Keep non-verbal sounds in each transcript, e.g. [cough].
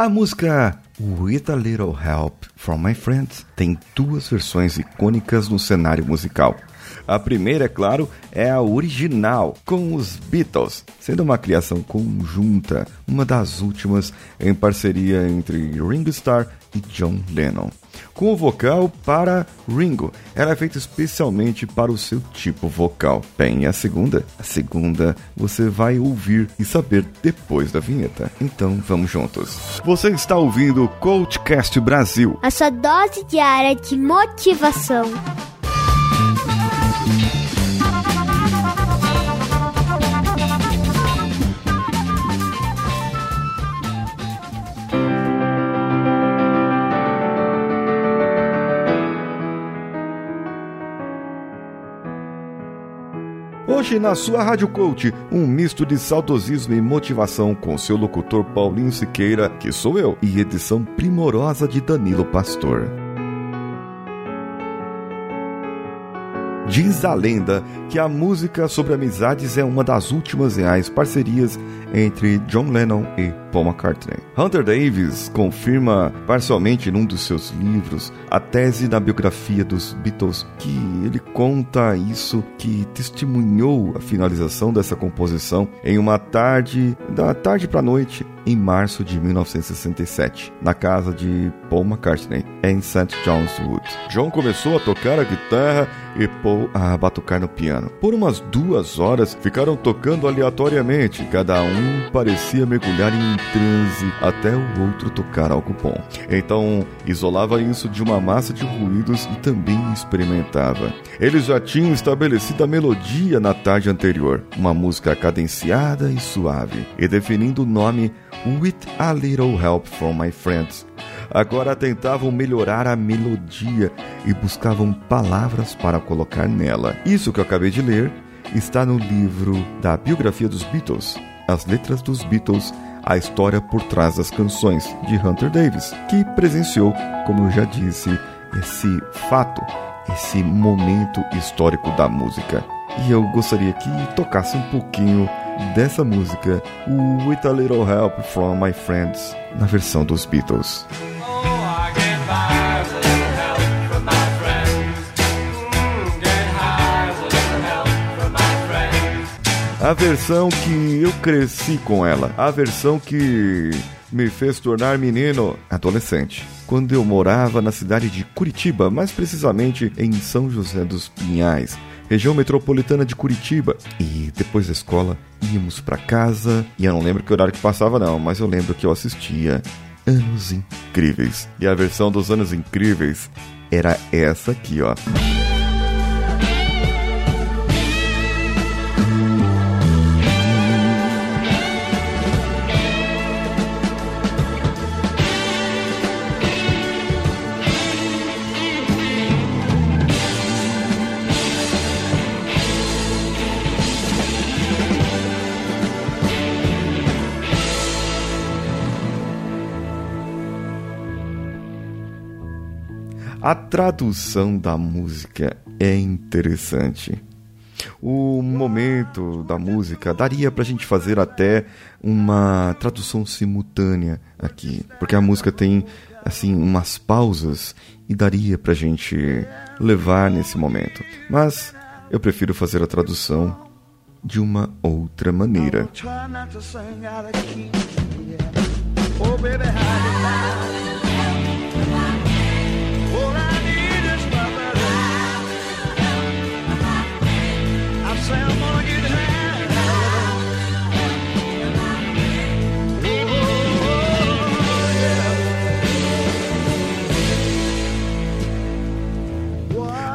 A música With a Little Help from My Friends tem duas versões icônicas no cenário musical. A primeira, é claro, é a original, com os Beatles, sendo uma criação conjunta, uma das últimas em parceria entre Ringo Starr e John Lennon com o vocal para Ringo. Ela é feita especialmente para o seu tipo vocal. Bem, a segunda? A segunda você vai ouvir e saber depois da vinheta. Então vamos juntos. Você está ouvindo o Coachcast Brasil a sua dose diária de motivação. Hoje na sua Rádio Coach, um misto de saudosismo e motivação com seu locutor Paulinho Siqueira, que sou eu, e edição primorosa de Danilo Pastor. Diz a lenda que a música sobre amizades é uma das últimas reais parcerias entre John Lennon e Paul McCartney. Hunter Davis confirma parcialmente num dos seus livros a tese da biografia dos Beatles que ele conta isso que testemunhou a finalização dessa composição em uma tarde da tarde para noite em março de 1967, na casa de Paul McCartney, em St. John's Wood. John começou a tocar a guitarra e Paul a batucar no piano. Por umas duas horas ficaram tocando aleatoriamente, cada um parecia mergulhar em transe até o outro tocar algo bom. Então isolava isso de uma massa de ruídos e também experimentava. Eles já tinham estabelecido a melodia na tarde anterior, uma música cadenciada e suave, e definindo o nome With a Little Help from My Friends. Agora tentavam melhorar a melodia e buscavam palavras para colocar nela. Isso que eu acabei de ler está no livro da biografia dos Beatles, As Letras dos Beatles a história por trás das canções de Hunter Davis, que presenciou, como eu já disse, esse fato, esse momento histórico da música. E eu gostaria que tocasse um pouquinho dessa música, o With a Little Help from My Friends, na versão dos Beatles. A versão que eu cresci com ela, a versão que me fez tornar menino adolescente. Quando eu morava na cidade de Curitiba, mais precisamente em São José dos Pinhais, região metropolitana de Curitiba. E depois da escola, íamos para casa, e eu não lembro que horário que passava não, mas eu lembro que eu assistia Anos Incríveis. E a versão dos Anos Incríveis era essa aqui, ó. A tradução da música é interessante. O momento da música daria pra gente fazer até uma tradução simultânea aqui, porque a música tem assim umas pausas e daria pra gente levar nesse momento. Mas eu prefiro fazer a tradução de uma outra maneira. Oh,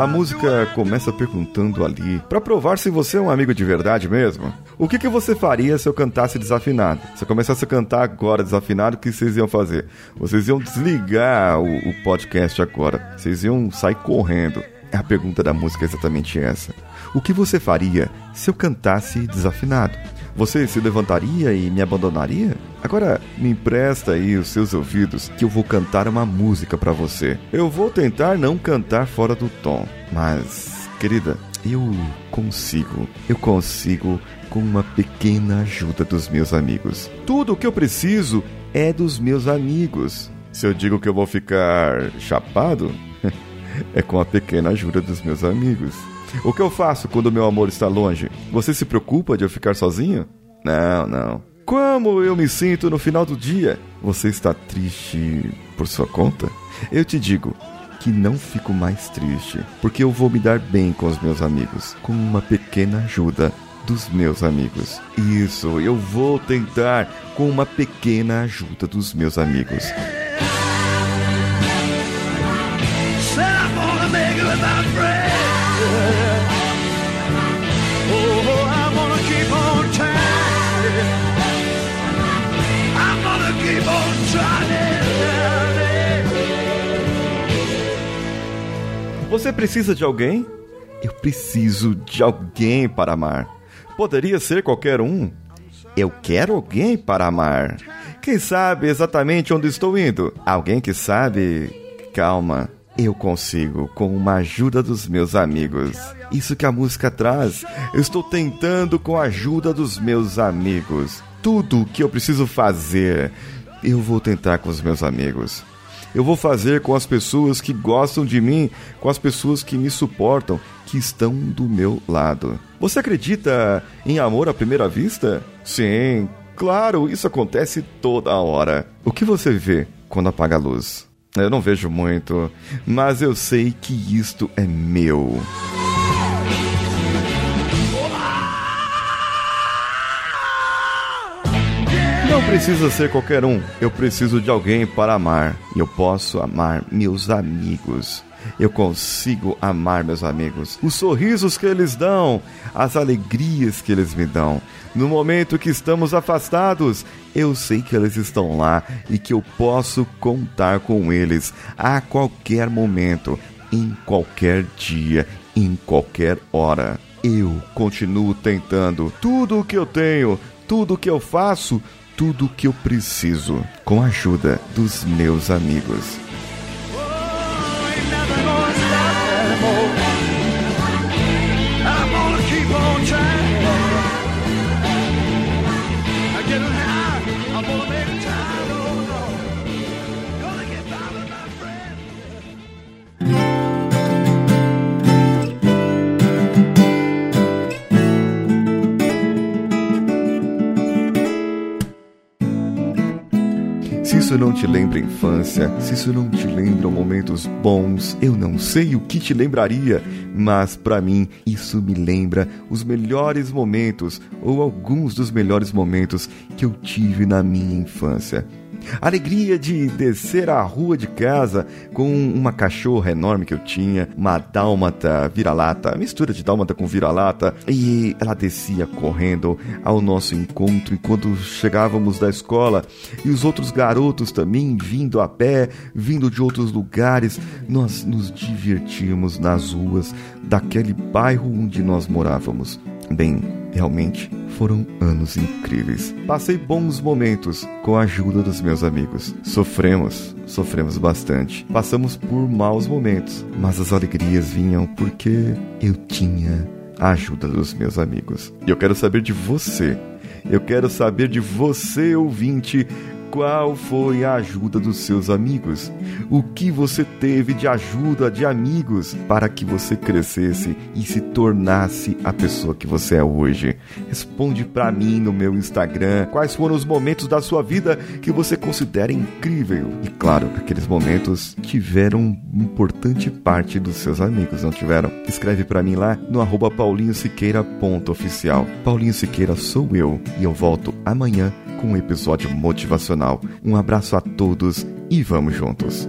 A música começa perguntando ali, para provar se você é um amigo de verdade mesmo. O que, que você faria se eu cantasse desafinado? Se eu começasse a cantar agora desafinado, o que vocês iam fazer? Vocês iam desligar o, o podcast agora. Vocês iam sair correndo. A pergunta da música é exatamente essa. O que você faria se eu cantasse desafinado? Você se levantaria e me abandonaria? Agora me empresta aí os seus ouvidos que eu vou cantar uma música para você. Eu vou tentar não cantar fora do tom, mas querida, Eu consigo, eu consigo com uma pequena ajuda dos meus amigos. Tudo o que eu preciso é dos meus amigos. Se eu digo que eu vou ficar chapado, [laughs] é com a pequena ajuda dos meus amigos. O que eu faço quando meu amor está longe? Você se preocupa de eu ficar sozinho? Não, não. Como eu me sinto no final do dia? Você está triste por sua conta? Eu te digo que não fico mais triste, porque eu vou me dar bem com os meus amigos, com uma pequena ajuda dos meus amigos. Isso, eu vou tentar com uma pequena ajuda dos meus amigos. Você precisa de alguém? Eu preciso de alguém para amar. Poderia ser qualquer um. Eu quero alguém para amar. Quem sabe exatamente onde estou indo? Alguém que sabe. Calma, eu consigo com uma ajuda dos meus amigos. Isso que a música traz. Eu estou tentando com a ajuda dos meus amigos. Tudo o que eu preciso fazer, eu vou tentar com os meus amigos eu vou fazer com as pessoas que gostam de mim, com as pessoas que me suportam, que estão do meu lado. Você acredita em amor à primeira vista? Sim, claro, isso acontece toda hora. O que você vê quando apaga a luz? Eu não vejo muito, mas eu sei que isto é meu. Precisa ser qualquer um. Eu preciso de alguém para amar. E eu posso amar meus amigos. Eu consigo amar meus amigos. Os sorrisos que eles dão, as alegrias que eles me dão. No momento que estamos afastados, eu sei que eles estão lá e que eu posso contar com eles a qualquer momento, em qualquer dia, em qualquer hora. Eu continuo tentando. Tudo o que eu tenho, tudo o que eu faço, tudo o que eu preciso com a ajuda dos meus amigos. Isso não te lembra infância, se isso não te lembra momentos bons, eu não sei o que te lembraria, mas para mim isso me lembra os melhores momentos ou alguns dos melhores momentos que eu tive na minha infância. Alegria de descer a rua de casa com uma cachorra enorme que eu tinha, uma dálmata vira-lata, mistura de dálmata com vira-lata, e ela descia correndo ao nosso encontro enquanto chegávamos da escola, e os outros garotos também vindo a pé, vindo de outros lugares. Nós nos divertíamos nas ruas daquele bairro onde nós morávamos. Bem, realmente foram anos incríveis. Passei bons momentos com a ajuda dos meus amigos. Sofremos, sofremos bastante. Passamos por maus momentos, mas as alegrias vinham porque eu tinha a ajuda dos meus amigos. E eu quero saber de você. Eu quero saber de você, ouvinte, qual foi a ajuda dos seus amigos? O que você teve de ajuda de amigos para que você crescesse e se tornasse a pessoa que você é hoje? Responde para mim no meu Instagram quais foram os momentos da sua vida que você considera incrível. E claro, aqueles momentos tiveram importante parte dos seus amigos, não tiveram? Escreve para mim lá no arroba paulinhosiqueira.oficial. Paulinho Siqueira sou eu e eu volto amanhã com um episódio motivacional. Um abraço a todos e vamos juntos!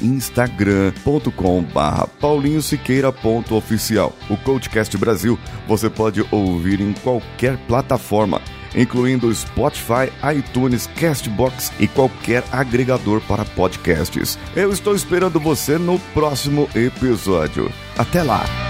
instagram.com/barra Paulinho Siqueira.com oficial. O Coachcast Brasil você pode ouvir em qualquer plataforma, incluindo Spotify, iTunes, Castbox e qualquer agregador para podcasts. Eu estou esperando você no próximo episódio. Até lá!